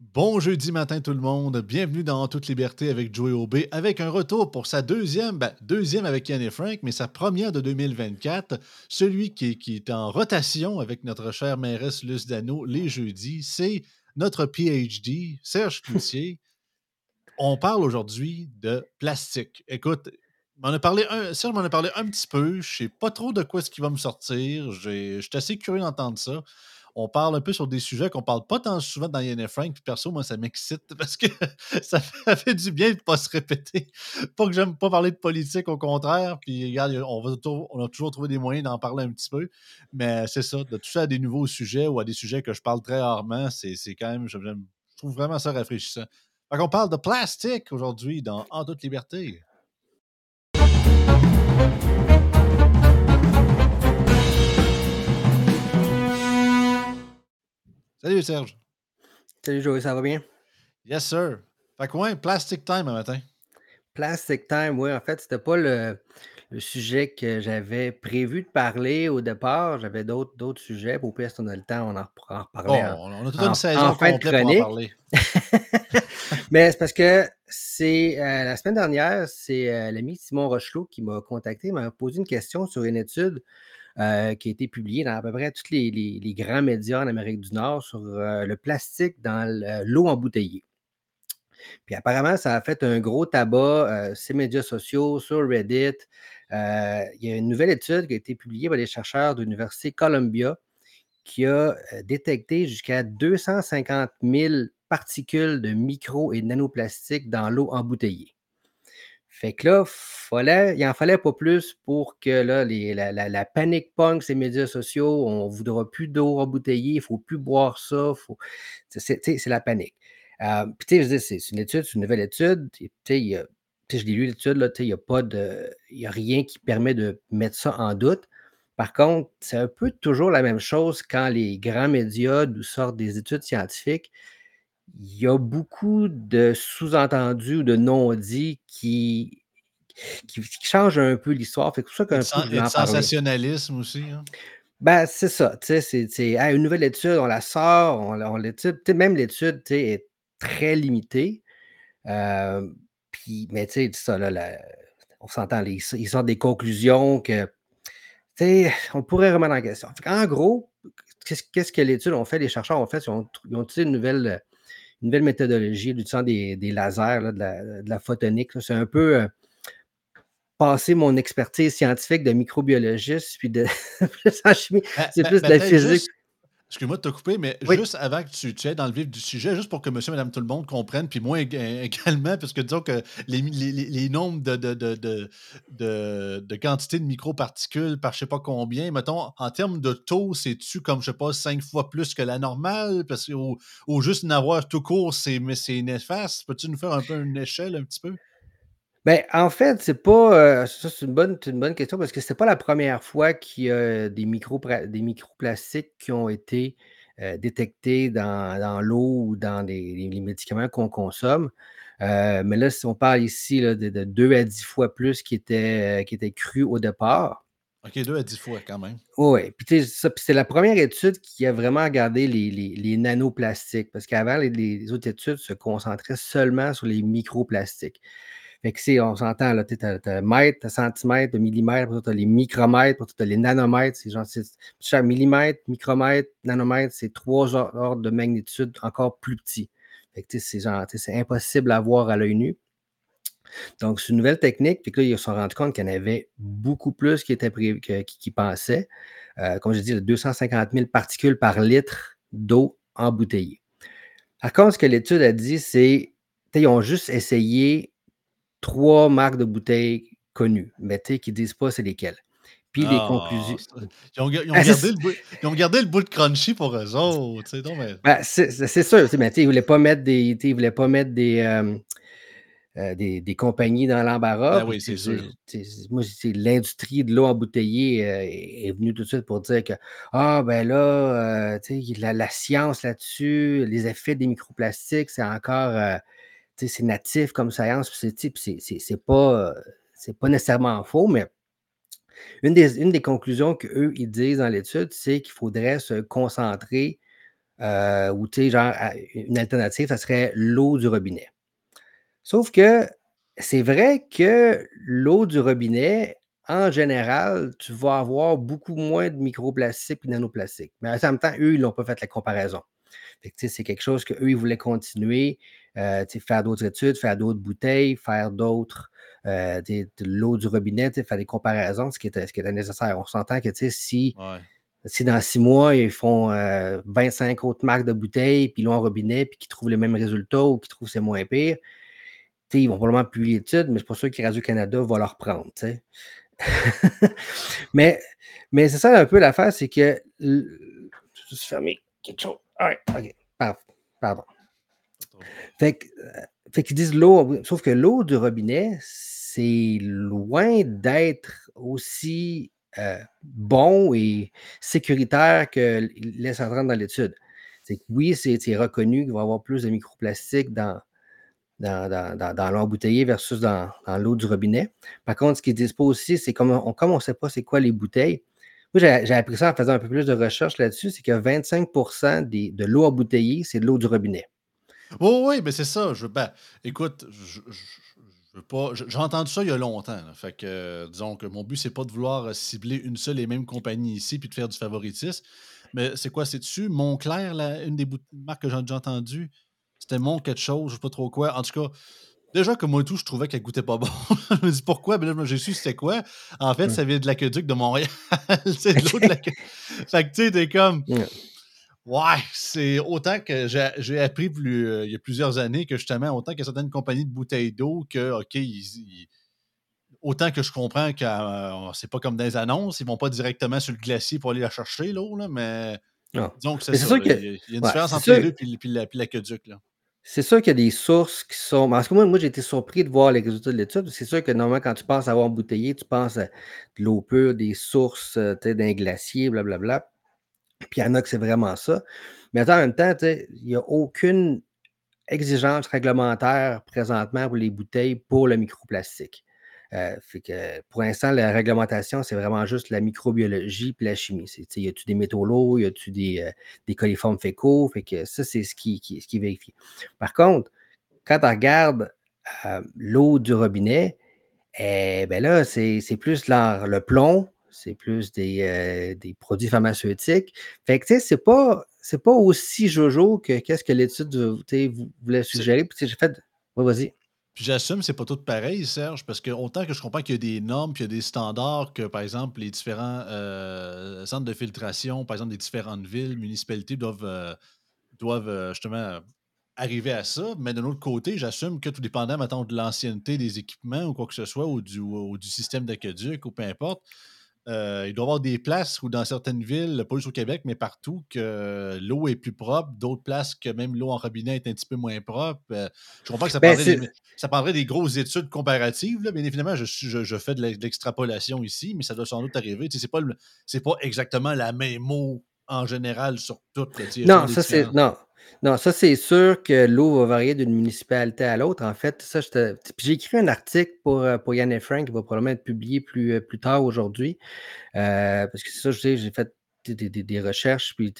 Bon jeudi matin tout le monde, bienvenue dans Toute Liberté avec Joey Aubé, avec un retour pour sa deuxième, ben, deuxième avec Yann et Frank, mais sa première de 2024, celui qui, qui est en rotation avec notre chère mairesse Luce Dano les jeudis, c'est notre PhD, Serge Cloutier. On parle aujourd'hui de plastique. Écoute, a parlé un, Serge m'en a parlé un petit peu, je sais pas trop de quoi ce qui va me sortir, je suis assez curieux d'entendre ça on parle un peu sur des sujets qu'on parle pas tant souvent dans Yann Frank. Puis perso, moi, ça m'excite parce que ça fait, du bien de ne pas se répéter. Pas que j'aime pas parler de politique, au contraire. Puis regarde, on, va, on a toujours trouvé des moyens d'en parler un petit peu. Mais c'est ça, de toucher à des nouveaux sujets ou à des sujets que je parle très rarement, c'est quand même, je, trouve vraiment ça rafraîchissant. Fait qu'on parle de plastique aujourd'hui dans En toute liberté. Salut Serge. Salut Joey, ça va bien? Yes, sir. Fait que ouais, Plastic Time un matin. Plastic Time, oui. En fait, c'était pas le, sujet que j'avais prévu de parler au départ. J'avais d'autres sujets. Au pire, si on a le temps, on en, reparlait. Oh, on a toute une saison complète pour en parler. Mais c'est parce que c'est euh, la semaine dernière, c'est euh, l'ami Simon Rochelot qui m'a contacté, m'a posé une question sur une étude euh, qui a été publié dans à peu près tous les, grands médias en Amérique du Nord sur euh, le plastique dans l'eau embouteillée. Puis apparemment, ça a fait un gros tabac euh, ces médias sociaux, sur Reddit. il y a une nouvelle étude qui a été publiée par les chercheurs de l'Université Columbia qui a détecté jusqu'à 250 000 particules de micro et nanoplastiques dans l'eau embouteillée. Fait que là, il en fallait pas plus pour que là, la, panique punk, ces médias sociaux, on ne voudra plus d'eau embouteillée, il ne faut plus boire ça. C'est la panique. Euh, puis, tu sais, c'est une étude, c'est une nouvelle étude. Tu je l'ai lu l'étude, il n'y a. Il y a rien qui permet de mettre ça en doute. Par contre, c'est un peu toujours la même chose quand les grands médias nous sortent des études scientifiques il y a beaucoup de sous-entendus ou de non-dits qui, qui, changent un peu l'histoire. C'est pour ça qu'un peu. Le sensationnalisme aussi. Hein? Ben, c'est ça. C'est une nouvelle étude, on la sort, on, on l'étude. Même l'étude est très limitée. Euh, puis, mais tu sais, ça, là, on s'entend, ils, sortent des conclusions que. On pourrait remettre en question. En gros, qu'est-ce que l'étude ont fait, les chercheurs ont fait? Ils ont, ils ont utilisé une nouvelle une nouvelle méthodologie, l'utilisant des, des lasers, de, la, photonique. C'est un peu euh, passer mon expertise scientifique de microbiologiste, puis de chimie. Ben, c'est ben, plus de la physique. Excuse-moi de te couper, mais juste avant que tu, tu aies dans le vif du sujet, juste pour que monsieur, madame, tout le monde comprenne, puis moi également, parce que disons que les, les, nombres de, de, de, de, quantité de microparticules par je sais pas combien, mettons, en termes de taux, c'est-tu comme, je sais pas, cinq fois plus que la normale? Parce que, ou, juste n'avoir tout court, c'est néfaste. Peux-tu nous faire un peu une échelle un petit peu? Ben, en fait, c'est pas. Euh, ça, c'est une bonne, une bonne question parce que c'est pas la première fois qu'il y a des, micro, des microplastiques qui ont été euh, détectés dans, l'eau ou dans les, médicaments qu'on consomme. Euh, mais là, si on parle ici de, de 2 à 10 fois plus qui étaient, qui était cru au départ. OK, 2 à 10 fois quand même. Oui, puis c'est la première étude qui a vraiment regardé les, nanoplastiques parce qu'avant, les, les, autres études se concentraient seulement sur les microplastiques. Que on s'entend, là, tu as, as centimètres, millimètres, tu as les micromètres, tu as les nanomètres, c'est genre, chaque millimètre, micromètre, nanomètre, c'est trois ordres de magnitude encore plus petits. C'est c'est impossible à voir à l'œil nu. Donc, c'est une nouvelle technique. Puis là, ils se sont rendus compte qu'il y en avait beaucoup plus qui, étaient pensaient. Euh, comme je dis, 250 000 particules par litre d'eau embouteillée. Par contre, ce que l'étude a dit, c'est qu'ils ont juste essayé trois marques de bouteilles connues, mais tu sais, qui ne disent pas c'est lesquelles. Puis les ah, conclusions. Ils ont, gardé le bout, ils ont, gardé le bout, de crunchy pour eux autres. Mais... Ben, c'est sûr, mais ils ne voulaient pas mettre des. Ils voulaient pas mettre des, euh, euh, des, des, compagnies dans l'embarras. Ben oui, c'est sûr. Moi, l'industrie de l'eau embouteillée euh, est venue tout de suite pour dire que Ah, ben là, la, la, science là-dessus, les effets des microplastiques, c'est encore c'est natif comme science, c'est pas, pas nécessairement faux, mais une des, une des conclusions qu'eux, ils disent dans l'étude, c'est qu'il faudrait se concentrer Euh, ou, tu sais, genre, une alternative, ça serait l'eau du robinet. Sauf que c'est vrai que l'eau du robinet, en général, tu vas avoir beaucoup moins de microplastiques et de nanoplastiques. Mais en même temps, eux, ils n'ont pas fait la comparaison. c'est quelque chose qu'eux, ils voulaient continuer, euh, faire d'autres études, faire d'autres bouteilles, faire d'autres, euh, de l'eau du robinet, faire des comparaisons, ce qui était, ce qui était nécessaire. On s'entend que si, si dans six mois, ils font 25 euh, autres marques de bouteilles, puis l'eau en robinet, puis qu'ils trouvent les mêmes résultats ou qu'ils trouvent que c'est moins pire, ils vont probablement publier l'étude, mais je suis pas sûr que Radio-Canada va leur prendre. mais mais c'est ça un peu l'affaire, c'est que. Je juste fermer quelque chose? OK. Pardon. Fait, euh, fait qu'ils disent l'eau, sauf que l'eau du robinet, c'est loin d'être aussi euh, bon et sécuritaire que laisse entrer dans l'étude. C'est que oui, c'est reconnu qu'il va y avoir plus de microplastiques dans, dans, l'eau bouteillée versus dans, l'eau du robinet. Par contre, ce qu'ils disent pas aussi, c'est comme on, ne sait pas c'est quoi les bouteilles. Moi, j'ai appris ça en faisant un peu plus de recherche là-dessus, c'est que 25% de l'eau embouteillée, c'est de l'eau du robinet. Oui, oui, mais c'est ça. Je, ben, écoute, je, je, pas. J'ai entendu ça il y a longtemps. Fait que, disons que mon but, c'est pas de vouloir cibler une seule et même compagnie ici puis de faire du favoritisme. Mais c'est quoi, c'est dessus? Montclair, une des marques que j'ai déjà entendues, c'était mon quelque chose, je sais pas trop quoi. En tout cas, déjà que moi et tout, je trouvais qu'elle goûtait pas bon. je me dis pourquoi? Ben là, j'ai su c'était quoi? En fait, ça vient de l'aqueduc de Montréal. c'est de l'eau de l'aqueduc. fait que tu sais, t'es comme. Ouais, c'est autant que j'ai appris plus, euh, il y a plusieurs années que justement, autant a certaines compagnies de bouteilles d'eau que, OK, autant que je comprends que euh, c'est pas comme des annonces, ils vont pas directement sur le glacier pour aller la chercher, l'eau, mais disons que c'est ça. il y a une différence entre les deux et l'aqueduc. Là. C'est sûr qu'il y a des sources qui sont. Parce que moi, moi j'ai été surpris de voir les résultats de l'étude. C'est sûr que normalement, quand tu penses à avoir embouteillé, tu penses à de l'eau pure, des sources euh, d'un glacier, blablabla. Puis il y en a que c'est vraiment ça. Mais en même temps, il n'y a aucune exigence réglementaire présentement pour les bouteilles pour le microplastique. Euh, pour l'instant, la réglementation, c'est vraiment juste la microbiologie et la chimie. Y a-tu des métaux lourds, y a-tu des, euh, des, coliformes fécaux? Ça, c'est ce qui, est vérifié. Par contre, quand on regarde euh, l'eau du robinet, eh, ben là, c'est plus le plomb, c'est plus des, des, produits pharmaceutiques. Fait que, tu sais, c'est pas, pas aussi jojo que qu'est-ce que l'étude voulait suggérer. Puis, j'ai fait. vas-y. Puis j'assume que c'est pas tout pareil, Serge, parce que autant que je comprends qu'il y a des normes, puis il y a des standards que, par exemple, les différents euh, centres de filtration, par exemple, des différentes villes, municipalités doivent, euh, doivent euh, justement arriver à ça. Mais d'un autre côté, j'assume que tout dépendant, maintenant de l'ancienneté des équipements ou quoi que ce soit, ou du, ou du système d'aqueduc, ou peu importe, euh, il doit y avoir des places où, dans certaines villes, pas juste au Québec, mais partout, que l'eau est plus propre. D'autres places que même l'eau en robinet est un petit peu moins propre. Euh, je comprends que ça, ben, prendrait des, ça prendrait des grosses études comparatives. Là. Bien évidemment, je, je, fais de l'extrapolation ici, mais ça doit sans doute arriver. Ce n'est pas, pas exactement la même eau en général sur toutes. Non, ça c'est. Non. Non, ça, c'est sûr que l'eau va varier d'une municipalité à l'autre. En fait, ça, j'ai écrit un article pour, euh, pour Yann et Frank qui va probablement être publié plus, euh, plus tard aujourd'hui. Euh, parce que c'est ça, j'ai fait des, recherches, puis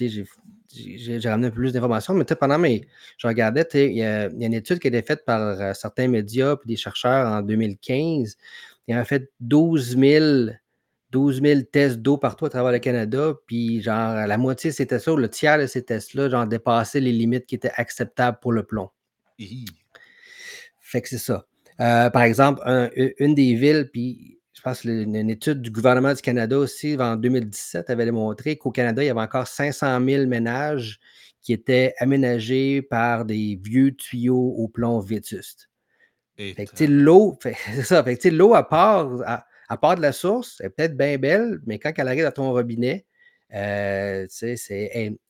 j'ai ramené un peu plus d'informations. Mais pendant mes. Je regardais, il y, a une étude qui a été faite par certains médias et des chercheurs en 2015. Ils ont fait 12 000 12 000 tests d'eau partout à travers le Canada, puis genre la moitié de ces tests-là, ou le tiers de ces tests-là, genre dépassaient les limites qui étaient acceptables pour le plomb. Fait que c'est ça. Euh, par exemple, une des villes, puis je pense qu'une une étude du gouvernement du Canada aussi, en 2017, avait démontré qu'au Canada, il y avait encore 500 000 ménages qui étaient aménagés par des vieux tuyaux au plomb vétustes. Fait que l'eau, c'est ça, fait que l'eau à part, à part de la source, elle est peut-être bien belle, mais quand elle arrive à ton robinet, euh, c'est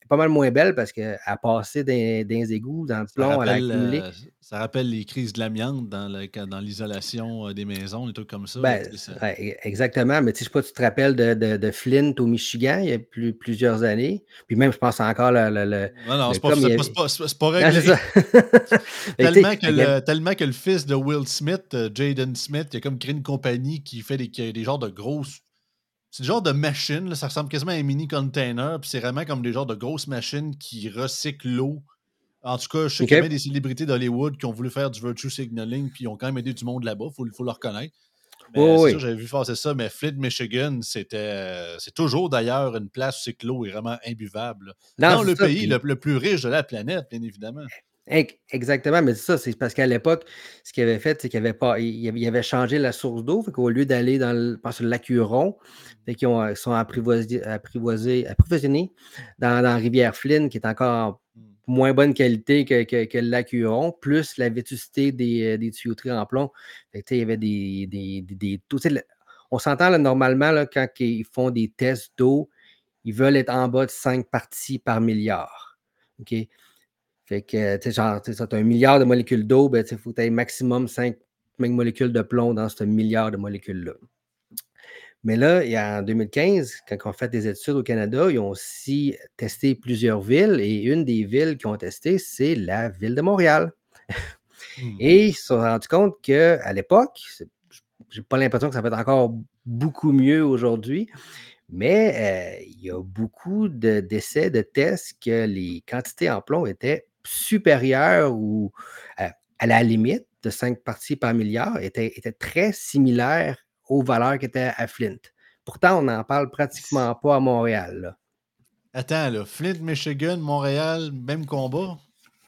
pas mal moins belle parce qu'elle a passé dans, les égouts, dans le plomb, elle a accumulé. Euh, ça rappelle les crises de l'amiante dans l'isolation euh, des maisons, des trucs comme ça. Ben, exactement, mais tu sais, pas, tu te rappelles de, de, Flint au Michigan il y a plus, plusieurs années. Puis même, je pense encore le. le, non, non, c'est pas, pas, réglé. tellement, que le, tellement que le fils de Will Smith, Jaden Smith, il a comme créé une compagnie qui fait des, des genres de grosses c'est le genre de machine, ça ressemble quasiment à un mini container, puis c'est vraiment comme des genres de grosses machines qui recyclent l'eau. En tout cas, je sais qu'il y a des célébrités d'Hollywood qui ont voulu faire du virtue signaling, puis ils ont quand même aidé du monde là-bas, il faut, le reconnaître. Mais j'avais vu faire ça, mais Flint, Michigan, c'était. C'est toujours d'ailleurs une place où c'est que l'eau est vraiment imbuvable. Dans le pays le, plus riche de la planète, bien évidemment. Exactement, mais c'est ça, c'est parce qu'à l'époque, ce qu'il avait fait, c'est qu'il avait pas, il avait changé la source d'eau, qu'au lieu d'aller dans le, le lac Huron, ils ont, sont apprivoisés, approvisionnés dans, la rivière Flynn, qui est encore mmh. moins bonne qualité que, que, le lac Huron, plus la vétusté des, des tuyauteries en plomb. il y avait des, des, des, on s'entend là, normalement là, quand ils font des tests d'eau, ils veulent être en bas de 5 parties par milliard. OK? Fait que, tu sais, genre, tu as un milliard de molécules d'eau, ben, il faut que tu aies maximum 5 molécules de plomb dans ce milliard de molécules-là. Mais là, il y a, en 2015, quand on fait des études au Canada, ils ont aussi testé plusieurs villes et une des villes qu'ils ont testé, c'est la ville de Montréal. Mmh. Et ils se sont rendus compte qu'à l'époque, j'ai pas l'impression que ça va être encore beaucoup mieux aujourd'hui, mais euh, il y a beaucoup d'essais, de, tests que les quantités en plomb étaient supérieure ou à, la limite de 5 parties par milliard était, était très similaire aux valeurs qui étaient à Flint. Pourtant, on n'en parle pratiquement pas à Montréal. Attends, là, Flint, Michigan, Montréal, même combat?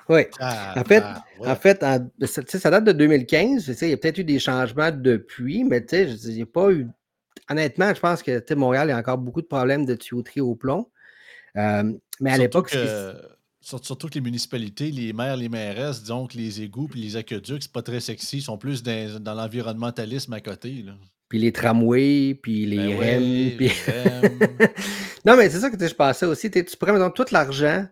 Oui. en fait, en fait ça, date de 2015. Il y a peut-être eu des changements depuis, mais il n'y a pas eu. Honnêtement, je pense que Montréal, a encore beaucoup de problèmes de tuyauterie au plomb. Euh, mais à l'époque, Surtout que les municipalités, les maires, les mairesses, disons que les égouts et les aqueducs, c'est pas très sexy, ils sont plus dans, l'environnementalisme à côté. Là. Puis les tramways, puis les ben non, mais c'est ça que je pensais aussi. Tu prends maintenant tout l'argent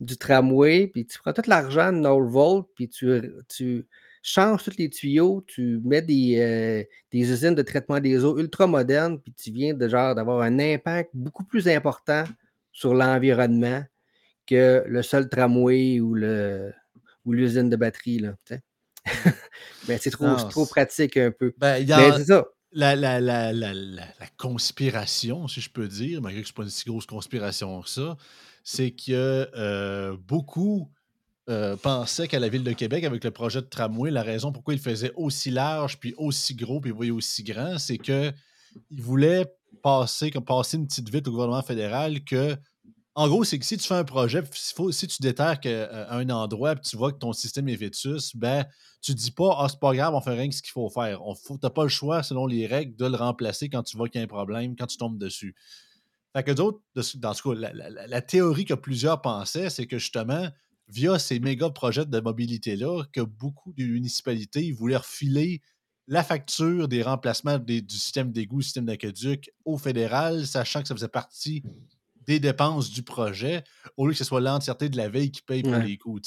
du tramway, puis tu prends tout l'argent de Norvolt, puis tu, tu changes tous les tuyaux, tu mets des, euh, des usines de traitement des eaux ultra modernes, puis tu viens de genre d'avoir un impact beaucoup plus important sur l'environnement que le seul tramway ou le ou l'usine de batterie. Là, Mais c'est trop, trop pratique un peu. Ben, c'est ça. La, la, la, la, conspiration, si je peux dire, malgré que ce n'est pas une si grosse conspiration que ça, c'est que euh, beaucoup euh, pensaient qu'à la Ville de Québec, avec le projet de tramway, la raison pourquoi il faisait aussi large, puis aussi gros, puis aussi grand, c'est qu'ils voulaient passer, comme passer une petite vite au gouvernement fédéral que en gros, c'est que si tu fais un projet, si tu déterres euh, un endroit et tu vois que ton système est vétus, ben, tu dis pas, ah, c'est pas grave, on fait rien que ce qu'il faut faire. Tu n'as pas le choix, selon les règles, de le remplacer quand tu vois qu'il y a un problème, quand tu tombes dessus. Fait que d'autres, dans ce cas, la, théorie que plusieurs pensaient, c'est que justement, via ces méga projets de mobilité-là, que beaucoup de municipalités voulaient refiler la facture des remplacements du système d'égout, système d'aqueduc au fédéral, sachant que ça faisait partie des dépenses du projet, au lieu que ce soit l'entièreté de la veille qui paye pour les coûts.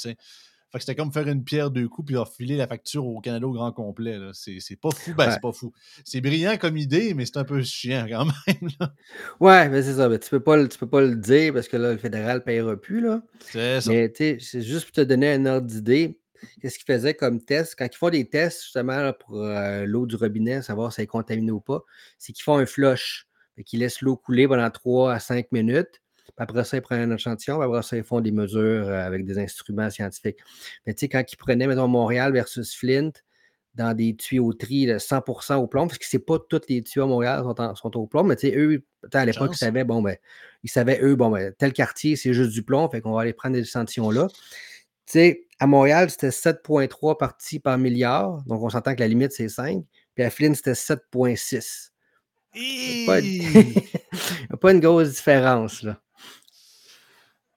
Fait que c'était comme faire une pierre deux coups puis refiler la facture au Canada au grand complet. C'est pas fou. Ben, c'est pas fou. C'est brillant comme idée, mais c'est un peu chiant quand même. Là. Ouais, mais c'est ça. tu, peux pas, tu peux pas le dire parce que là, le fédéral ne payera plus. C'est ça. Mais c'est juste pour te donner un ordre d'idée. Qu'est-ce qu'ils faisaient comme test? Quand ils font des tests justement pour euh, l'eau du robinet, savoir si elle est contaminée ou pas, c'est qu'ils font un flush qui laissent l'eau couler pendant 3 à 5 minutes. Puis après ça, ils prennent un échantillon. Puis après ça, ils font des mesures euh, avec des instruments scientifiques. Mais tu sais, quand ils prenaient, mettons, Montréal versus Flint, dans des tuyauteries de 100% au plomb, parce que c'est pas tous les tuyaux à Montréal sont, sont au plomb, mais tu sais, eux, à l'époque, ils savaient, bon, ben, ils savaient, eux, bon, ben, tel quartier, c'est juste du plomb, fait qu'on va aller prendre des échantillons-là. Tu sais, à Montréal, c'était 7,3 parties par milliard, donc on s'entend que la limite, c'est 5, puis à Flint, c'était 7,6. Pas, pas, une grosse différence, là.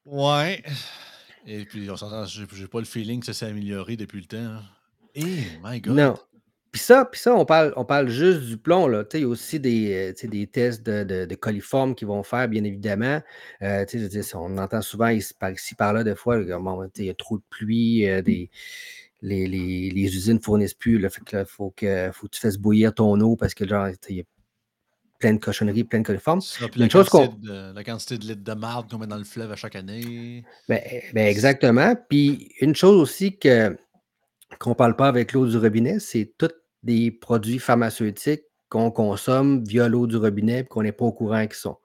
Ouais. Et puis, on s'entend, j'ai pas le feeling que ça s'est amélioré depuis le temps. Eh, my God. Non. Puis ça, puis ça on, parle, on parle juste du plomb. Là. Il y a aussi des, euh, des tests de, de, de coliformes qu'ils vont faire, bien évidemment. Euh, on entend souvent par ici, par là, des fois, bon, il y a trop de pluie, euh, des, les, les, les, usines ne fournissent plus. Là, fait que faut, que, faut que tu fasses bouillir ton eau parce que genre, il y a plein de cochonneries, plein de coliformes. La, quantité de, la quantité de litres de marde qu'on met dans le fleuve à chaque année. Ben, ben exactement. Puis une chose aussi que qu'on ne parle pas avec l'eau du robinet, c'est tous des produits pharmaceutiques qu'on consomme via l'eau du robinet et qu'on n'est pas au courant qu'ils sont.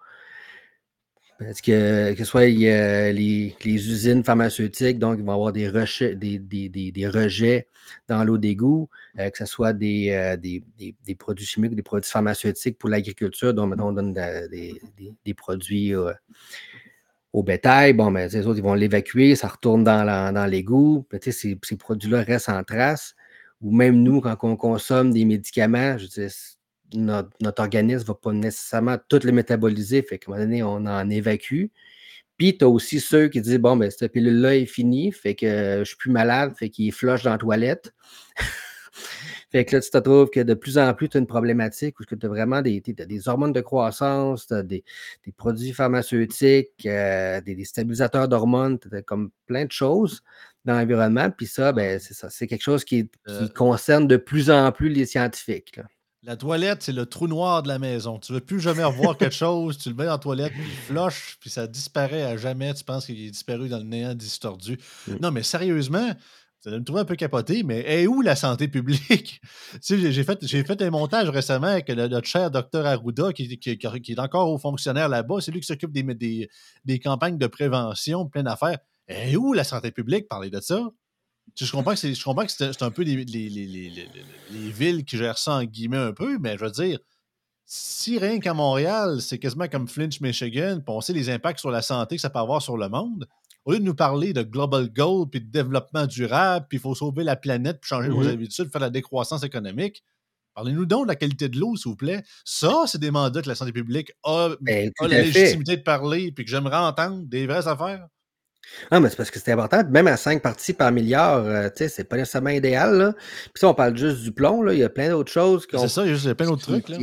Parce que, que ce soit les, usines pharmaceutiques, donc ils vont avoir des, rejets, des, dans l'eau d'égout, euh, que ce soit euh, des, produits chimiques, des produits pharmaceutiques pour l'agriculture, dont on donne des, produits euh, au bétail. Bon, mais les autres, ils vont l'évacuer, ça retourne dans l'égout. Ces, ces produits-là restent en trace. Ou même nous, quand on consomme des médicaments, je dis, notre, organisme ne va pas nécessairement tout les métaboliser. Fait qu'à un moment donné, on en évacue. Puis, tu as aussi ceux qui disent Bon, ben, cette pilule-là est finie, fait que je ne suis plus malade, fait qu'il flush dans la toilette. fait que là, tu te trouves que de plus en plus, tu as une problématique où tu as vraiment des, des, hormones de croissance, tu as des, produits pharmaceutiques, euh, des, stabilisateurs d'hormones, tu as comme plein de choses dans l'environnement. Puis ça, ben, c'est ça. C'est quelque chose qui, euh concerne de plus en plus les scientifiques. La toilette, c'est le trou noir de la maison. Tu ne veux plus jamais revoir quelque chose, tu le mets dans la toilette, puis il flush, puis ça disparaît à jamais. Tu penses qu'il est disparu dans le néant distordu. Mm. Non, mais sérieusement, ça me trouver un peu capoté, mais est où la santé publique? j'ai fait, fait un montage récemment avec notre cher docteur Arruda, qui, est encore au fonctionnaire là-bas. C'est lui qui s'occupe des, des, campagnes de prévention, plein d'affaires. Est où la santé publique? Parler de ça. Je comprends que c'est un peu les, villes qui gèrent ça en guillemets un peu, mais je veux dire, si rien qu'à Montréal, c'est quasiment comme Flint, Michigan, puis on sait les impacts sur la santé que ça peut avoir sur le monde, au lieu de nous parler de global goal, puis de développement durable, puis il faut sauver la planète, puis changer nos habitudes, faire la décroissance économique, Parlez-nous donc de la qualité de l'eau, s'il vous plaît. Ça, c'est des mandats que la santé publique a, ben, a la légitimité de parler, puis que j'aimerais entendre des vraies affaires. Ah, mais c'est parce que c'est important. Même à 5 parties par milliard, euh, tu sais, c'est pas nécessairement idéal. Là. Puis ça, on parle juste du plomb. Là. Il y a plein d'autres choses. C'est ça, il y a plein d'autres trucs. Là.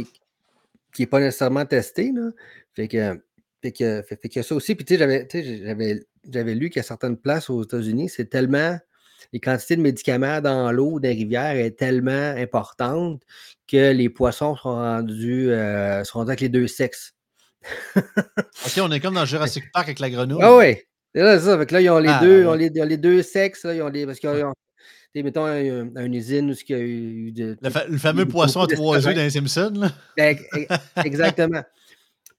Qui n'est pas nécessairement testé. Là. Fait que. Fait que, fait, que ça aussi. Puis, tu sais, j'avais, j'avais lu qu'à certaines places aux États-Unis, c'est tellement. Les quantités de médicaments dans l'eau des rivières est tellement importante que les poissons sont rendus, euh, sont rendus avec les deux sexes. OK, on est comme dans Jurassic Park avec la grenouille. Ah oui, c'est là, ça. là, ils ont les, ah, deux, ont les, les, deux sexes. Là, ils ont les, parce qu'ils ont, mettons, un, une usine où il y a eu. De, le, fameux poisson à trois œufs dans les Simpsons. Là. Ben, exactement.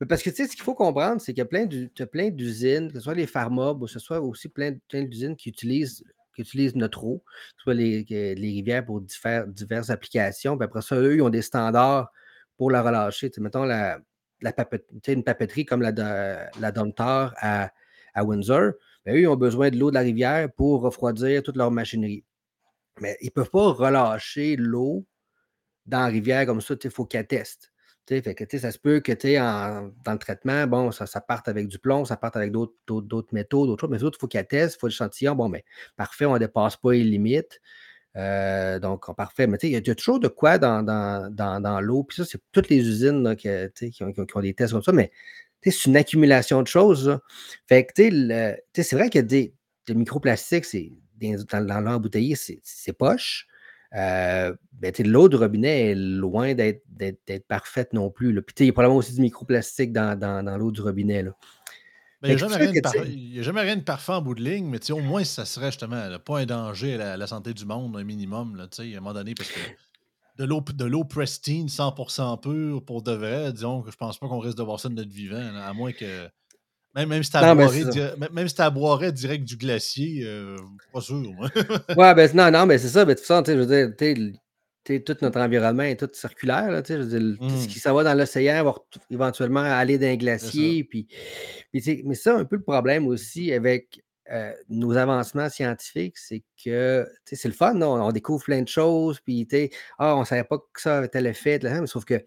Parce que tu sais, ce qu'il faut comprendre, c'est qu'il y a plein, plein d'usines, que ce soit les pharma, ou que ce soit aussi plein, plein d'usines qui utilisent, qui utilisent notre eau, soit les, les rivières pour diverses applications. Puis après ça, eux, ils ont des standards pour la relâcher. mettons la, la une papeterie comme la, la Domtar à à Windsor, ben, eux, ils ont besoin de l'eau de la rivière pour refroidir toute leur machinerie. Mais ils ne peuvent pas relâcher l'eau dans la rivière comme ça, il faut qu'elle teste. Ça se peut que dans le traitement, bon, ça, parte avec du plomb, ça parte avec d'autres métaux, d'autres choses, mais d'autres, il faut qu'elle teste, il faut l'échantillon. Bon, mais ben, parfait, on ne dépasse pas les limites. Euh, donc, parfait. Mais il y, a toujours de quoi dans, dans, l'eau. Puis ça, c'est toutes les usines qui, ont, qui, ont, des tests comme ça, mais c'est une accumulation de choses. Fait que, c'est vrai que des, des microplastiques, c'est dans, dans l'eau embouteillée, c'est poche. Euh, ben, l'eau du robinet est loin d'être parfaite non plus. Là. Puis il y a probablement aussi du microplastique dans, dans, l'eau du robinet. Ben, il n'y a, jamais rien de parfait en bout de ligne, mais au moins, ça serait justement pas un danger à la, santé du monde, un minimum, là, à un moment donné, parce que de l'eau de l'eau pristine 100% pure pour de vrai, disons que je pense pas qu'on risque de voir ça de notre vivant, à moins que même, même si tu même, direct du glacier, euh, pas sûr. ouais, ben non, non, mais c'est ça, mais toute façon, je veux dire, tout notre environnement est tout circulaire. Là, je dire, ce mmh. qui s'en va dans l'océan va éventuellement aller dans un glacier. Puis, puis mais ça, un peu le problème aussi avec euh, nos avancements scientifiques, c'est que c'est le fun, on découvre plein de choses, puis ah, on ne savait pas que ça avait tel effet, mais sauf que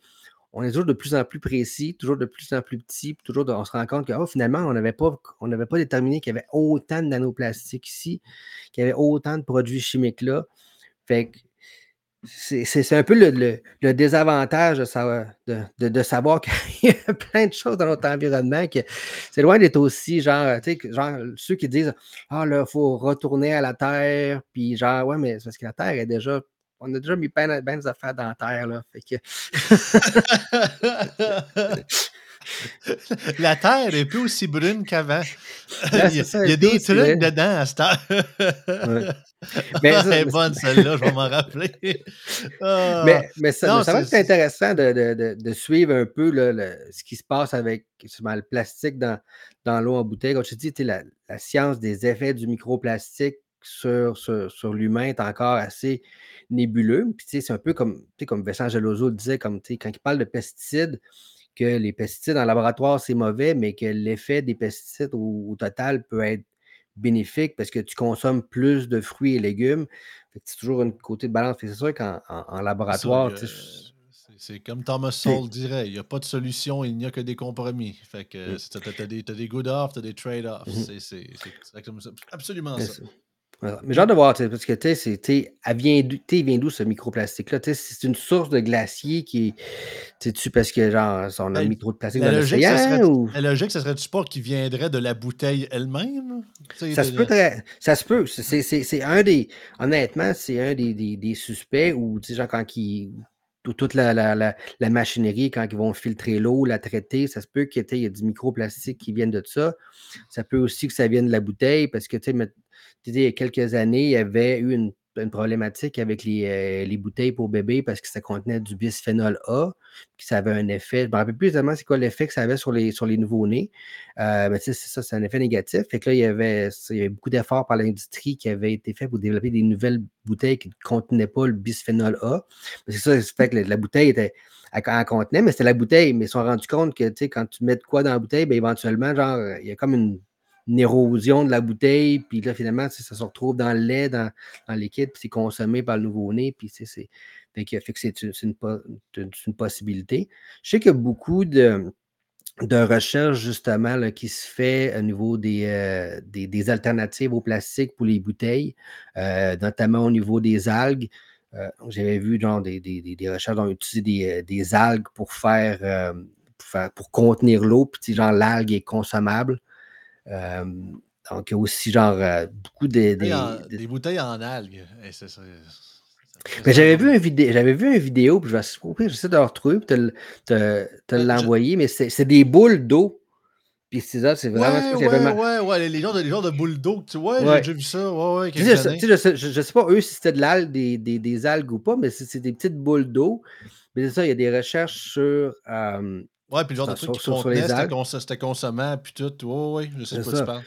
on est toujours de plus en plus précis, toujours de plus en plus petit, puis toujours on se rend compte que oh, finalement, on n'avait pas, pas déterminé qu'il y avait autant de nanoplastiques ici, qu'il y avait autant de produits chimiques là. Fait que c'est un peu le, désavantage de, de, savoir qu'il y a plein de choses dans notre environnement que c'est loin d'être aussi genre, tu sais, genre ceux qui disent Ah là, il faut retourner à la Terre, puis genre, ouais, mais c'est parce que la Terre est déjà. On a déjà mis plein, plein d'affaires dans la Terre, là. Fait que. La terre est plus aussi brune qu'avant. il y a, des trucs dedans à cette heure. Elle est bonne celle-là, je vais m'en rappeler. Ah. Mais, ça, va être intéressant de, suivre un peu ce qui se passe avec le plastique dans, dans l'eau en bouteille. Comme je te dis, la, la science des effets du microplastique sur, sur, l'humain est encore assez nébuleux. Puis, c'est un peu comme, comme Vincent Geloso le disait, comme, quand il parle de pesticides, que les pesticides en laboratoire, c'est mauvais, mais que l'effet des pesticides au, total peut être bénéfique parce que tu consommes plus de fruits et légumes. C'est toujours un côté de balance. C'est sûr qu'en laboratoire, c'est comme Thomas Sowell dirait, il n'y a pas de solution, il n'y a que des compromis. Fait que tu as, des, as des good-offs, tu as des trade-offs. Mm-hmm. C'est absolument ça. Mais j'ai hâte de voir, parce que tu sais, elle vient d'où ce microplastique-là? C'est une source de glacier qui est. Tu parce que genre on a ben, mis trop de plastique dans l'océan? Ou... La logique, ça serait du sport qui viendrait de la bouteille elle-même? Ça, se peut ça se peut. C'est un des. Honnêtement, c'est un des, des, des, suspects où, tu sais, genre quand qui toute la, la, la, machinerie, quand ils vont filtrer l'eau, la traiter, ça se peut qu'il y ait du microplastique qui viennent de ça. Ça peut aussi que ça vienne de la bouteille, parce que, tu sais, il y a quelques années, il y avait eu une, problématique avec euh, les, bouteilles pour bébés parce que ça contenait du bisphénol A, puis ça avait un effet, je ne me rappelle plus exactement c'est quoi l'effet que ça avait sur les, sur les nouveaux-nés, euh, mais c'est ça, c'est un effet négatif. Fait que là, il y avait, il y avait beaucoup d'efforts par l'industrie qui avaient été faits pour développer des nouvelles bouteilles qui ne contenaient pas le bisphénol A. C'est ça, c'est fait que la, bouteille était, elle, contenait, mais c'était la bouteille. Mais ils se sont rendus compte que, quand tu mets de quoi dans la bouteille, bien, éventuellement, genre, il y a comme une une érosion de la bouteille, puis là, finalement, ça se retrouve dans le lait, dans, dans le liquide, puis c'est consommé par le nouveau-né, puis c'est. Fait que, c'est une, possibilité. Je sais qu'il y a beaucoup de, de recherches, justement, qui se fait au niveau des, euh, des, alternatives au plastique pour les bouteilles, euh, notamment au niveau des algues. Euh, j'avais vu genre, des, des, recherches ont utilisé des, algues pour faire, pour, pour contenir l'eau, puis genre l'algue est consommable. Euh, donc, il y a aussi genre euh, beaucoup de, des bouteilles en algues. j'avais vu, un vidéo, j'avais vu une vidéo, puis je vais j'essaie de la retrouver, puis te, te, te euh, l'envoyer, mais c'est des boules d'eau. Puis c'est ça, c'est vraiment ouais, ce que ouais, ouais, ouais, les genres de, les genres de boules d'eau, tu vois, j'ai déjà vu ça, ouais, ouais, je, je, sais, je, sais pas eux si c'était de l'algue, des, des, des, algues ou pas, mais c'est des petites boules d'eau. Mais c'est ça, il y a des recherches sur Ouais, puis le genre de truc qui contenait, c'était consommant, puis tout. Oui, oui, je sais pas quoi tu parles.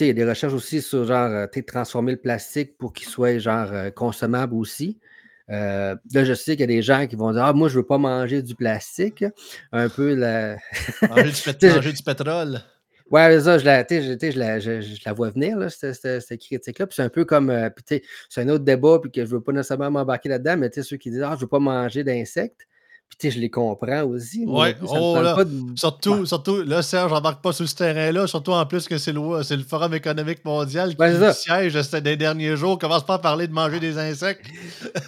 Il y a des recherches aussi sur, genre, euh, transformer le plastique pour qu'il soit, genre, euh, consommable aussi. Euh, là, je sais qu'il y a des gens qui vont dire Ah, moi, je veux pas manger du plastique. Un peu la. manger, du manger du pétrole. Ouais, ça, je la, je, la, je, je, la vois venir, là, cette, cette, critique-là. Puis c'est un peu comme, c'est un autre débat, puis que je ne veux pas nécessairement m'embarquer là-dedans, mais tu sais, ceux qui disent Ah, je ne veux pas manger d'insectes. Puis, je les comprends aussi. Oui, oh, surtout, surtout, là, Serge, j'embarque pas sur ce terrain-là, surtout en plus que c'est le, le Forum économique mondial qui siège des derniers jours, commence pas à parler de manger des insectes.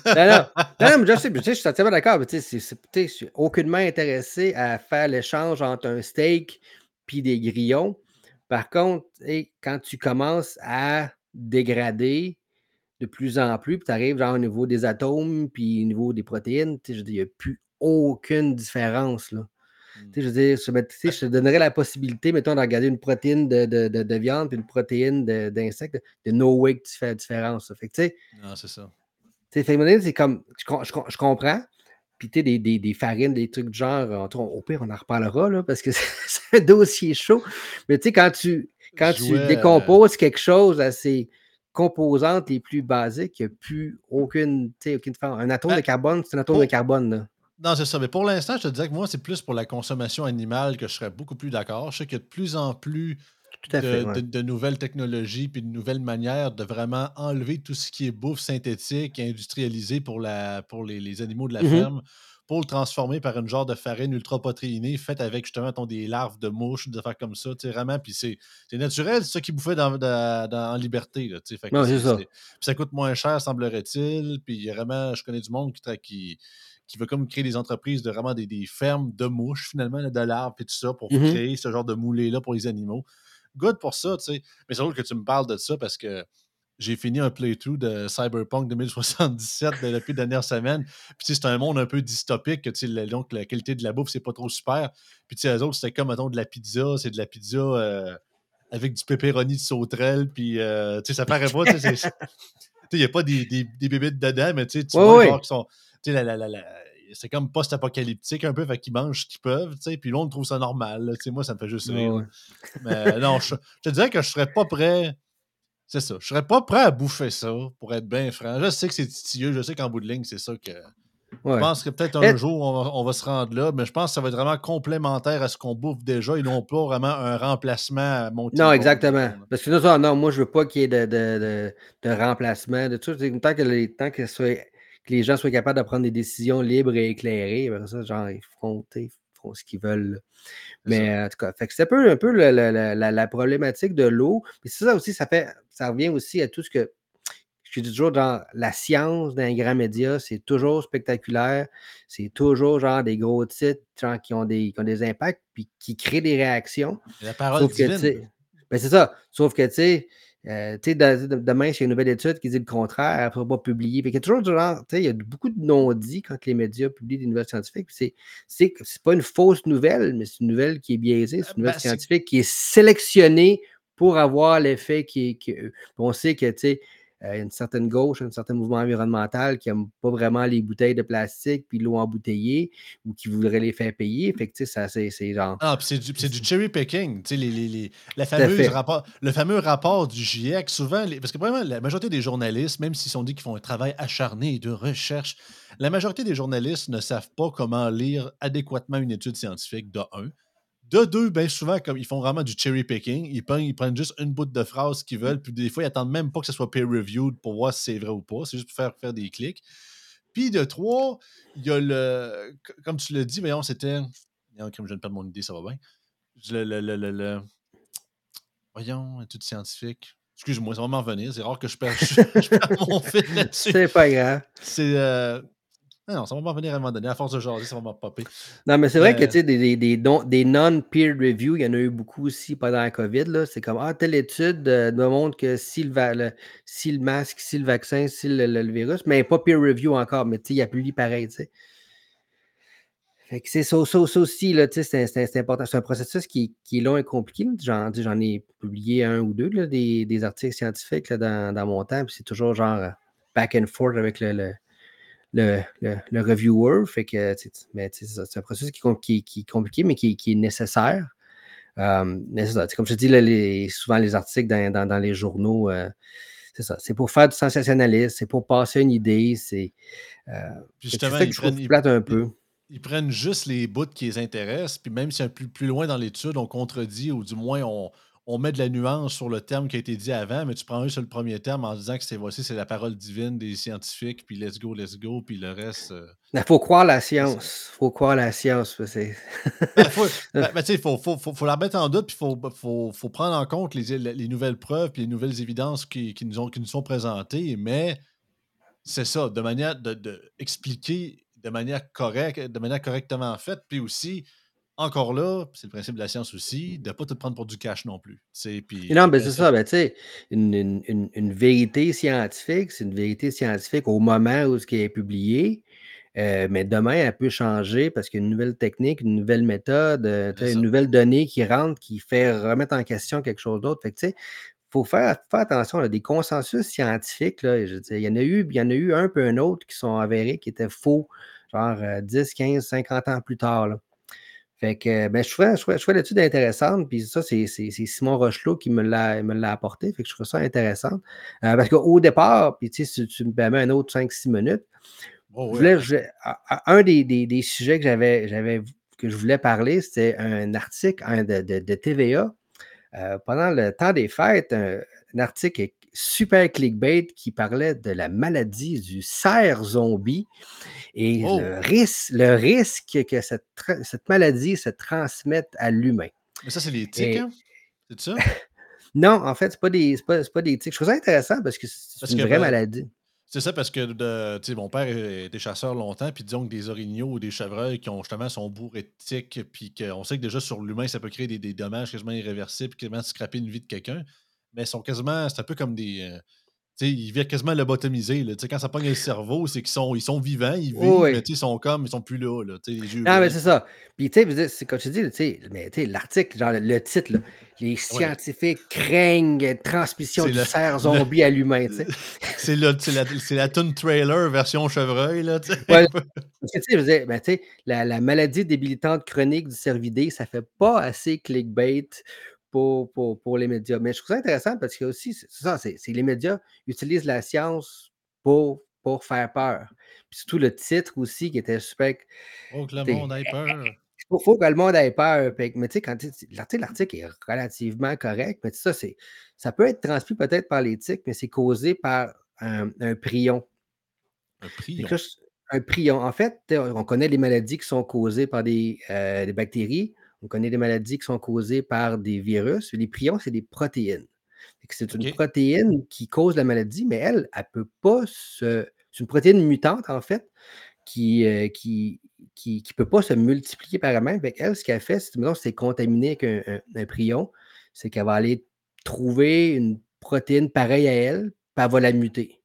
non, non, non, mais je sais, je suis totalement d'accord, mais tu sais, je suis aucunement intéressé à faire l'échange entre un steak puis des grillons. Par contre, quand tu commences à dégrader de plus en plus, puis tu arrives genre au niveau des atomes, puis au niveau des protéines, je dis, il n'y a plus aucune différence. Là. Mmh. Je, veux dire, je, je, te donnerais la possibilité, mettons, de regarder une protéine de, de, de, viande et une protéine d'insecte. De, no way que tu fais la différence. Fait que, non, c'est ça. c'est comme, je, je, comprends. Puis, tu sais, des, des, des, farines, des trucs du genre, au pire, on en reparlera, là, parce que c'est un dossier chaud. Mais tu sais, quand tu, quand tu euh, décomposes quelque chose assez composantes les plus basiques, il n'y a plus aucune, aucune Un atome de ben, carbone, c'est un atome de carbone. Là. Non, c'est ça. Mais pour l'instant, je te disais que moi, c'est plus pour la consommation animale que je serais beaucoup plus d'accord. Je sais qu'il y a de plus en plus de, nouvelles technologies puis de nouvelles manières de vraiment enlever tout ce qui est bouffe synthétique et industrialisée pour, la, pour les, animaux de la mmh ferme pour le transformer par une genre de farine ultra-protéinée faite avec justement des larves de mouches, de faire comme ça, vraiment. Puis c'est naturel, c'est ça qui bouffait dans, en liberté. Là, fait c'est ça. Puis ça coûte moins cher, semblerait-il. Puis vraiment, je connais du monde qui, qui, qui veut comme créer des entreprises de vraiment des, fermes de mouches, finalement, de larves et tout ça, pour mmh créer ce genre de moulé-là pour les animaux. Good pour ça, tu sais. Mais c'est drôle que tu me parles de ça parce que j'ai fini un playthrough de Cyberpunk 2077 depuis la dernière semaine. Puis c'est un monde un peu dystopique, donc la qualité de la bouffe, c'est pas trop super. Puis les autres, c'était comme, mettons, de la pizza, c'est de la pizza euh, avec du pepperoni de sauterelle, puis euh, tu sais, ça paraît pas, tu sais, il n'y a pas des, des, des bébites dedans, mais tu sais, tu vois, genre, qui sont, la, la, la, c'est comme post-apocalyptique un peu, fait qu'ils mangent ce qu'ils peuvent, tu sais, puis là, on trouve ça normal, tu sais, moi, ça me fait juste rire. Mais non, je, je te dirais que je serais pas prêt c'est ça. Je serais pas prêt à bouffer ça, pour être bien franc. Je sais que c'est titilleux, je sais qu'en bout de ligne, c'est ça que. Je pense que peut-être un jour, on va, se rendre là, mais je pense que ça va être vraiment complémentaire à ce qu'on bouffe déjà et non pas vraiment un remplacement à mon Non, exactement. Parce que ça, non, moi, je veux pas qu'il y ait de, de, de, remplacement, de tout. Tant que les, tant que, que les gens soient capables de prendre des décisions libres et éclairées, ça, genre, ils font, ce qu'ils veulent. Mais en tout cas, c'est un peu, un peu la, problématique de l'eau. Mais c'est ça aussi, ça fait, ça revient aussi à tout ce que je dis toujours dans la science d'un grand média, c'est toujours spectaculaire. C'est toujours genre des gros titres qui, ont des, qui ont des impacts puis qui créent des réactions. La parole divine. Ben c'est ça. Sauf que, tu sais, euh, demain, a une nouvelle étude qui dit le contraire, elle ne sera pas publier. il y a toujours genre, il y a beaucoup de non-dits quand les médias publient des nouvelles scientifiques. C'est, c'est, pas une fausse nouvelle, mais c'est une nouvelle qui est biaisée. C'est une nouvelle ben, scientifique qui est sélectionnée pour avoir l'effet qui est. on sait que, tu sais, euh, une certaine gauche, un certain mouvement environnemental qui n'aime pas vraiment les bouteilles de plastique puis l'eau embouteillée ou qui voudrait les faire payer. Fait que, ça, c'est, genre. Ah, puis c'est du, cherry picking. Les, les, les, la fameuse rapport, le fameux rapport du GIEC, souvent, parce que vraiment, la majorité des journalistes, même s'ils sont dit qu'ils font un travail acharné de recherche, la majorité des journalistes ne savent pas comment lire adéquatement une étude scientifique, de un. De deux, bien souvent, comme ils font vraiment du cherry picking, ils prennent, ils prennent juste une bout de phrase qu'ils veulent, puis des fois, ils attendent même pas que ce soit peer-reviewed pour voir si c'est vrai ou pas. C'est juste pour faire, faire des clics. Puis de trois, il y a le. Comme tu l'as dit, voyons, c'était. Comme je viens de perdre mon idée, ça va bien. Le, le, le, le, Voyons, étude scientifique. Excuse-moi, ça va m'en venir. C'est rare que je perds, mon fil là-dessus. C'est pas grave. C'est. Euh, non, ça va m'en venir à un moment donné. À force de jaser, ça va m'en popper. Non, mais c'est vrai que tu sais, des, des, des, non-peer review, il y en a eu beaucoup aussi pendant la COVID. C'est comme Ah, telle étude euh, me montre que si le, si le masque, si le vaccin, si le, virus, mais pas peer review encore, mais tu sais, il y a plus pareil, tu sais. Fait que c'est ça, ça, aussi, là, c'est important. C'est un processus qui, qui, est long et compliqué. J'en ai publié un ou deux, là, des, des, articles scientifiques là, dans, dans, mon temps, puis c'est toujours genre euh, back and forth avec le le, le, reviewer. Fait que, c'est un processus qui, qui, est compliqué, mais qui, qui est nécessaire. Euh, comme je te dis, souvent les articles dans, dans, les journaux, euh, c'est ça. C'est pour faire du sensationnalisme, c'est pour passer une idée. C'est euh, justement, ils prennent, un peu. Ils, prennent juste les bouts qui les intéressent, puis même si un plus, plus loin dans l'étude, on contredit ou du moins on, on met de la nuance sur le terme qui a été dit avant, mais tu prends juste le premier terme en disant que c'est voici, c'est la parole divine des scientifiques, puis let's go, let's go, puis le reste. Il euh, faut croire la science. Il faut croire la science. C'est... ben, faut, ben, ben il faut, faut, faut, la mettre en doute, puis il faut, faut, prendre en compte les, les, nouvelles preuves, puis les nouvelles évidences qui, qui, nous, ont, qui nous sont présentées, mais c'est ça, de manière de, de expliquer de manière correcte, de manière correctement faite, puis aussi encore là, c'est le principe de la science aussi, de ne pas tout prendre pour du cash non plus. Non, ben c'est ça, ben, une, une, une, vérité scientifique, c'est une vérité scientifique au moment où ce qui est publié, euh, mais demain, elle peut changer parce qu'il y a une nouvelle technique, une nouvelle méthode, euh, une nouvelle donnée qui rentre, qui fait remettre en question quelque chose d'autre. Fait que, faut faire, faire attention, a des consensus scientifiques, là, je il, y en a eu, il y en a eu un peu un autre qui sont avérés, qui étaient faux, genre 10, 15, 50 ans plus tard. Là. Fait que ben, je trouvais, je trouvais, l'étude intéressante, puis ça, c'est Simon Rochelot qui me l'a apporté, fait que je trouve ça intéressant. Euh, parce qu'au départ, puis tu sais, si tu me permets un autre 5-6 minutes, oh, je voulais, un des, des, des sujets que j'avais que je voulais parler, c'était un article de, de, de, TVA euh, pendant le temps des fêtes, un, un, article super clickbait qui parlait de la maladie du cerf zombie. Et le, oh! risque, le risque que cette, cette maladie se transmette à l'humain. Mais ça, c'est les tiques, hein? C'est ça? non, en fait, ce n'est pas, des, pas, pas des tiques. Je trouve ça intéressant parce que c'est une vraie ben, maladie. C'est ça parce que de, mon père était chasseur longtemps, puis disons que des orignaux ou des chevreuils qui ont justement son bourre éthique, puis qu'on sait que déjà sur l'humain, ça peut créer des, dommages quasiment irréversibles, quasiment scraper une vie de quelqu'un. Mais ils sont quasiment, c'est un peu comme des. Euh, ils viennent quasiment lobotomisés. Là. Quand ça pogne le cerveau, c'est qu'ils sont, ils sont vivants, ils vivent, oui. mais ils sont comme, ils sont plus là. là les yeux non, mais c'est ça. Puis, tu sais, c'est comme tu dis, l'article, genre le titre, là, les Ouais. scientifiques craignent transmission du le- cerf le- zombie à l'humain, c'est le- la, c'est la tune trailer version chevreuil. Là, tu sais. Ouais. Dire, ben, la, la maladie débilitante chronique du cervidé, ça fait pas assez clickbait pour, pour, pour les médias. Mais je trouve ça intéressant parce que aussi, c'est ça, c'est les médias utilisent la science pour, pour faire peur. Puis surtout le titre aussi qui était super. Oh, que le monde ait peur. Il faut, que le monde ait peur. Mais tu sais, l'article est relativement correct, mais tu sais, ça, c'est ça peut être transmis peut-être par l'éthique, mais c'est causé par un, un prion. Un prion. là, un prion. En fait, on connaît les maladies qui sont causées par des, euh, des bactéries. On connaît des maladies qui sont causées par des virus. Les prions, c'est des protéines. C'est une protéine qui cause la maladie, mais elle, elle ne peut pas se. C'est une protéine mutante, en fait, qui ne qui, qui, qui peut pas se multiplier par elle-même. Elle, ce qu'elle fait, c'est c'est contaminé avec un, un- un prion, c'est qu'elle va aller trouver une protéine pareille à elle, puis elle va la muter.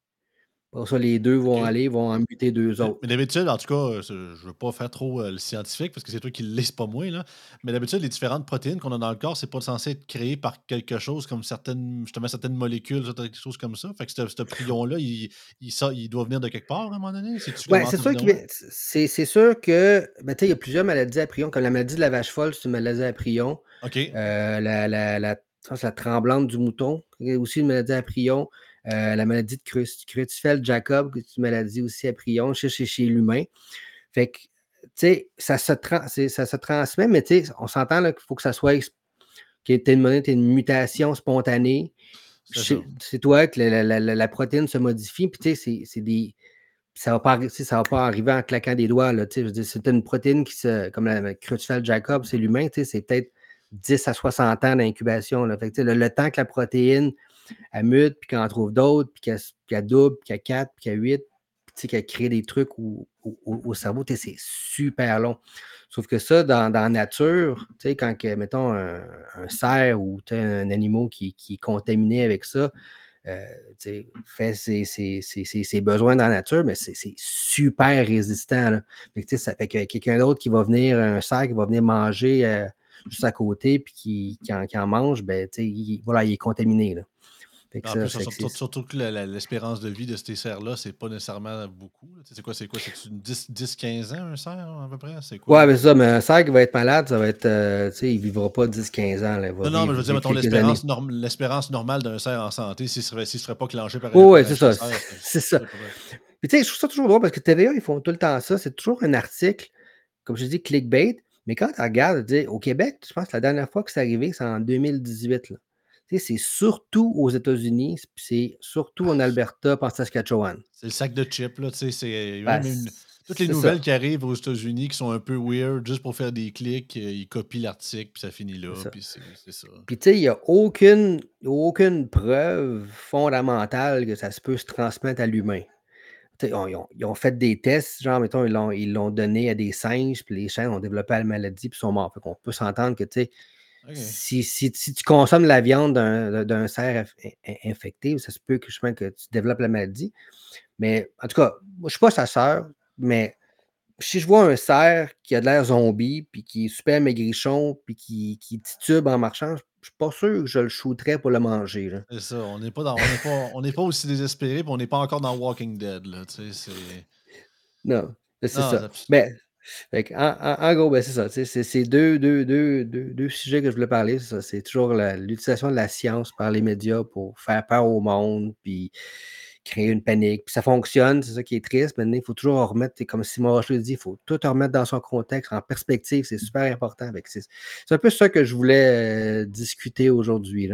Pour ça, les deux vont aller, vont en muter deux autres. Mais d'habitude, en tout cas, euh, je veux pas faire trop euh, le scientifique parce que c'est toi qui le lis, pas moi. Là. Mais d'habitude, les différentes protéines qu'on a dans le corps, c'est pas censé être créé par quelque chose comme certaines, justement, certaines molécules, quelque chose comme ça. Fait que ce prion-là, il, il, sort- il doit venir de quelque part à un moment donné. Ouais, c'est sûr, va- c'est sûr que ben, tu sais, il y a plusieurs maladies à prion, comme la maladie de la vache folle, c'est une maladie à prion. OK. Euh, la, la, la, tremblante du mouton, c'est aussi une maladie à prion. Euh, la maladie de Creutzfeldt-Jacob, c'est une maladie aussi à prion chez, chez, chez l'humain. Fait que, tu sais, ça, ça se transmet, mais tu sais, on s'entend qu'il faut que ça soit, qu'il y ait une, une mutation spontanée. C'est toi que la, la- la- la protéine se modifie, puis tu sais, c'est- des. Ça ne va, va pas arriver en claquant des doigts. C'est une protéine qui se. Comme la Creutzfeldt-Jacob, c'est l'humain, tu sais, c'est peut-être 10 à 60 ans d'incubation. Le, le temps que la protéine elle mute, puis qu'elle en trouve d'autres, puis qu'elle double, puis qu'elle 4, puis qu'elle 8, puis qu'elle crée des trucs au, au- au- au cerveau, c'est super long. Sauf que ça, dans, la nature, quand, mettons, un, cerf ou un animal qui, qui est contaminé avec ça, euh, fait ses, ses- ses- ses- besoins dans la nature, mais c'est super résistant. Là. Fait ça fait que quelqu'un d'autre qui va venir, un cerf qui va venir manger euh, juste à côté, puis qui, qui en, mange, ben, il, voilà, il est contaminé. Là. Que En ça, plus, que surtout, que l'espérance de vie de ces cerfs-là, c'est pas nécessairement beaucoup. C'est quoi, c'est quoi? C'est 10-15 ans, un cerf, à peu près? C'est quoi? Ouais, mais c'est ça, mais un cerf qui va être malade, ça va être. euh, tu sais, il ne vivra pas 10-15 ans. Là, Non, non, mais je veux dire, mettons, l'espérance norm- normale d'un cerf en santé, s'il ne serait, serait pas clenché par un, Oh, ouais, un c'est ça. C'est ça. Puis tu sais, je trouve ça toujours drôle parce que TVA, ils font tout le temps ça. C'est toujours un article, comme je dis, clickbait. Mais quand tu regardes, tu dis, au Québec, je pense que la dernière fois que c'est arrivé, c'est en 2018. là. C'est surtout aux États-Unis, puis c'est surtout en Alberta, en Saskatchewan. C'est le sac de chips, là, tu sais, c'est Ben, toutes les nouvelles ça. qui arrivent aux États-Unis qui sont un peu weird, juste pour faire des clics, euh, ils copient l'article, puis ça finit là, puis c'est ça. Puis tu sais, il n'y a aucune, aucune preuve fondamentale que ça se peut se transmettre à l'humain. On- Ils ont, ils ont fait des tests, genre, mettons, ils l'ont, ils l'ont donné à des singes, puis les singes ont développé la maladie, puis sont morts. Fait qu'on peut s'entendre que, tu sais, Si, si, si tu consommes la viande d'un, cerf inf- in- infecté, ça se peut que, justement, que tu développes la maladie. Mais, en tout cas, moi, je ne suis pas sa sœur, mais si je vois un cerf qui a de l'air zombie, puis qui est super maigrichon, puis qui, qui titube en marchant, je ne suis pas sûr que je le shooterais pour le manger. C'est ça, on n'est pas, dans- on n'est pas, on pas aussi désespéré, puis on n'est pas encore dans Walking Dead, là, tu sais, c'est... Non, c'est ça. Mais, en, gros, ben, c'est ça. C'est deux, deux, deux, deux, sujets que je voulais parler. c'est toujours l'utilisation de la science par les médias pour faire peur au monde, puis créer une panique. Puis ça fonctionne, c'est ça qui est triste. Maintenant, il faut toujours en remettre, comme Simon Rocher dit, il faut tout remettre dans son contexte, en perspective. C'est super important. C'est un peu ça que je voulais euh, discuter aujourd'hui.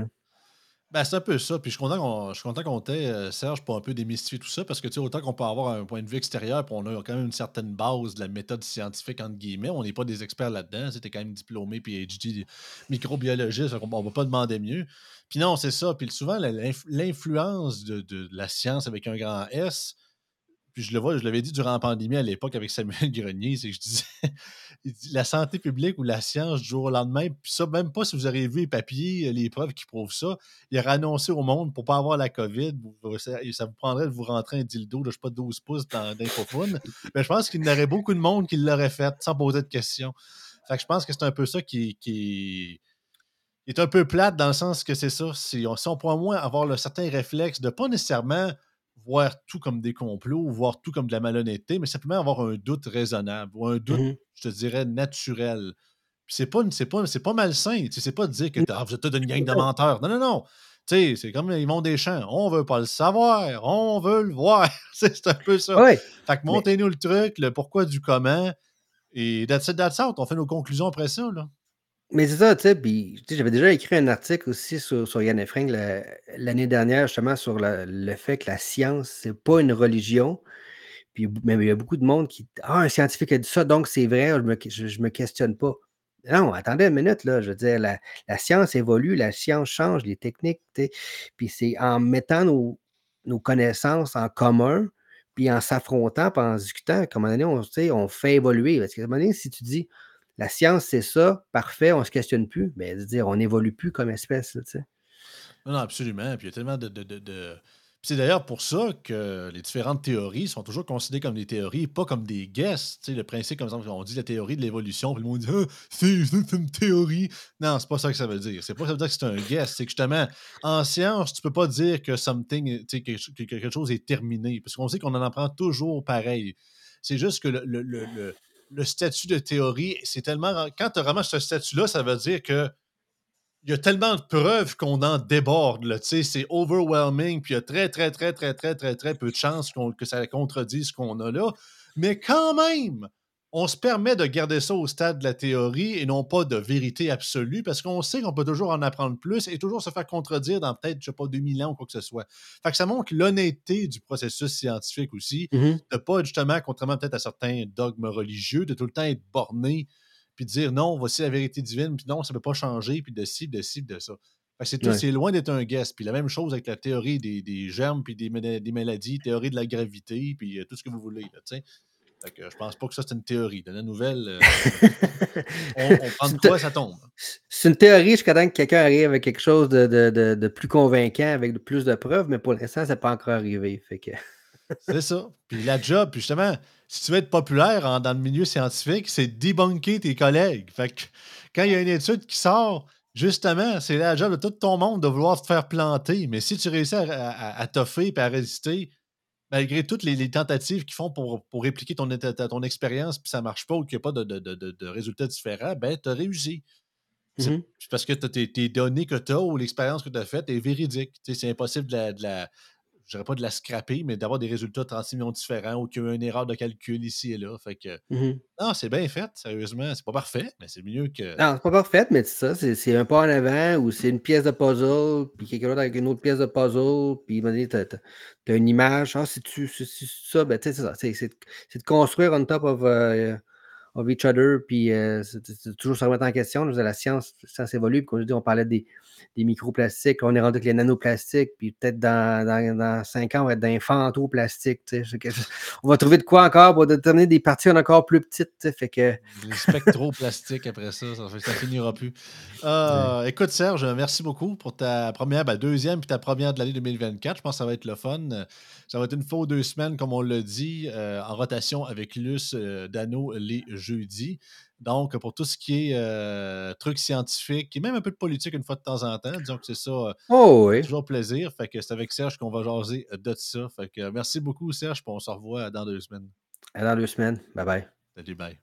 Ben, c'est un peu ça. Puis je suis content qu'on, je t'ait, euh, Serge, pour un peu démystifier tout ça, parce que tu sais, autant qu'on peut avoir un point de vue extérieur, puis on a quand même une certaine base de la méthode scientifique, entre guillemets, on n'est pas des experts là-dedans. Tu es quand même diplômé, PhD, microbiologiste, on va pas demander mieux. Puis non, c'est ça. Puis souvent, l'influence de la science avec un grand S, puis je le vois, je l'avais dit durant la pandémie à l'époque avec Samuel Grenier, c'est que je disais la santé publique ou la science du jour au lendemain, puis ça, même pas si vous avez vu les papiers, les preuves qui prouvent ça, il aurait annoncé au monde pour ne pas avoir la COVID, ça, vous prendrait de vous rentrer un dildo de je sais pas 12 pouces dans d'infophone. Mais je pense qu'il y aurait beaucoup de monde qui l'aurait fait sans poser de questions. Fait que je pense que c'est un peu ça qui, qui est un peu plate dans le sens que c'est ça. Si on, si on pourrait moins avoir le certain réflexe de pas nécessairement voir tout comme des complots voir tout comme de la malhonnêteté, mais simplement avoir un doute raisonnable ou un doute, mmh je te dirais, naturel. c'est pas, c'est pas, pas malsain. C'est pas de dire que ah, vous êtes une gang de menteurs. Non, non, non. C'est comme ils des champs. On veut pas le savoir, on veut le voir. c'est un peu ça. Fait que montez-nous le truc, le pourquoi du comment. Et that's it, that's On fait nos conclusions après ça. Là. Mais c'est ça, tu sais, puis j'avais déjà écrit un article aussi sur, sur Yann Efring l'année dernière, justement, sur le, fait que la science, c'est pas une religion. Puis mais il y a beaucoup de monde qui Ah, un scientifique a dit ça, donc c'est vrai, je me, je, me questionne pas. Non, attendez une minute, là. Je veux dire, la, science évolue, la science change, les techniques, tu sais. Puis c'est en mettant nos, nos connaissances en commun, puis en s'affrontant, puis en discutant, qu'à un moment donné, on, on fait évoluer. Parce qu'à un moment donné, si tu dis la science, c'est ça, parfait, on ne se questionne plus. Mais dire, on n'évolue plus comme espèce. non, non, absolument. Puis il y a tellement de. c'est d'ailleurs pour ça que les différentes théories sont toujours considérées comme des théories, pas comme des guesses. le principe, comme on dit la théorie de l'évolution, puis le monde dit ah, c'est une théorie. Non, c'est pas ça que ça veut dire. C'est pas ça veut dire que c'est un guess. C'est que justement, en science, tu peux pas dire que something, que, quelque chose est terminé, parce qu'on sait qu'on en apprend toujours pareil. C'est juste que le le statut de théorie, c'est tellement. Quand tu ramasses ce statut-là, ça veut dire que il y a tellement de preuves qu'on en déborde. C'est overwhelming, puis il y a très, très, très, très, très, très, très peu de chances que ça contredise ce qu'on a là. Mais quand même, on se permet de garder ça au stade de la théorie et non pas de vérité absolue parce qu'on sait qu'on peut toujours en apprendre plus et toujours se faire contredire dans peut-être, je sais pas, 2000 ans ou quoi que ce soit. Fait que ça montre l'honnêteté du processus scientifique aussi, mmh de pas justement, contrairement peut-être à certains dogmes religieux, de tout le temps être borné puis de dire non, voici la vérité divine, puis non, ça ne peut pas changer, puis de ci, de ci, de ça. C'est tout, c'est loin d'être un guess. Puis la même chose avec la théorie des, germes, puis des, des, maladies, théorie de la gravité, puis euh, tout ce que vous voulez. Là, fait que je pense pas que ça, c'est une théorie. Dans la nouvelle, euh, on, prend de quoi, ça tombe. C'est une théorie jusqu'à temps que quelqu'un arrive avec quelque chose de, plus convaincant, avec plus de preuves, mais pour l'instant, ça n'est pas encore arrivé. Fait que... c'est ça. Puis la job, puis justement, si tu veux être populaire dans le milieu scientifique, c'est débunker tes collègues. Fait que quand il y a une étude qui sort, justement, c'est la job de tout ton monde de vouloir te faire planter. Mais si tu réussis à, à, à toffer et à résister, malgré toutes les, tentatives qu'ils font pour, pour répliquer ton, ton expérience, puis ça ne marche pas ou qu'il n'y a pas de, de, résultats différents, ben, tu as réussi. C'est mmh parce que tes, données que tu as ou l'expérience que tu as faite est véridique. C'est impossible de la, je dirais pas de la scraper, mais d'avoir des résultats de 36 millions différents ou qu'il y a une erreur de calcul ici et là. Fait que, mmh non, c'est bien fait, sérieusement. C'est pas parfait, mais c'est mieux que. Non, c'est pas parfait, mais c'est ça, c'est un pas en avant ou c'est une pièce de puzzle, puis quelqu'un d'autre avec une autre pièce de puzzle, puis tu as, as, une image. Ah, c'est ça, ben, c'est ça. C'est de construire on top of. Euh, of each other, puis euh, c'est toujours se remettre en question. la science, ça s'évolue. Comme je dis, on parlait des, des microplastiques, on est rendu avec les nanoplastiques, puis peut-être dans, dans, dans, cinq ans, on va être dans les. On va trouver de quoi encore pour déterminer des parties encore plus petites. Fait que... Des spectroplastiques après ça, ça, ne finira plus. Euh, écoute, Serge, merci beaucoup pour ta première, ben, deuxième, puis ta première de l'année 2024. Je pense que ça va être le fun. Ça va être une fois ou deux semaines, comme on l'a dit, euh, en rotation avec Luce euh, Dano les jeudis. Donc, pour tout ce qui est euh, trucs scientifiques et même un peu de politique une fois de temps en temps, disons que c'est ça. Euh, oh, oui. Toujours plaisir. Fait que c'est avec Serge qu'on va jaser de ça. Fait que merci beaucoup, Serge, puis on se revoit dans deux semaines. dans deux semaines. Bye bye. Salut, bye.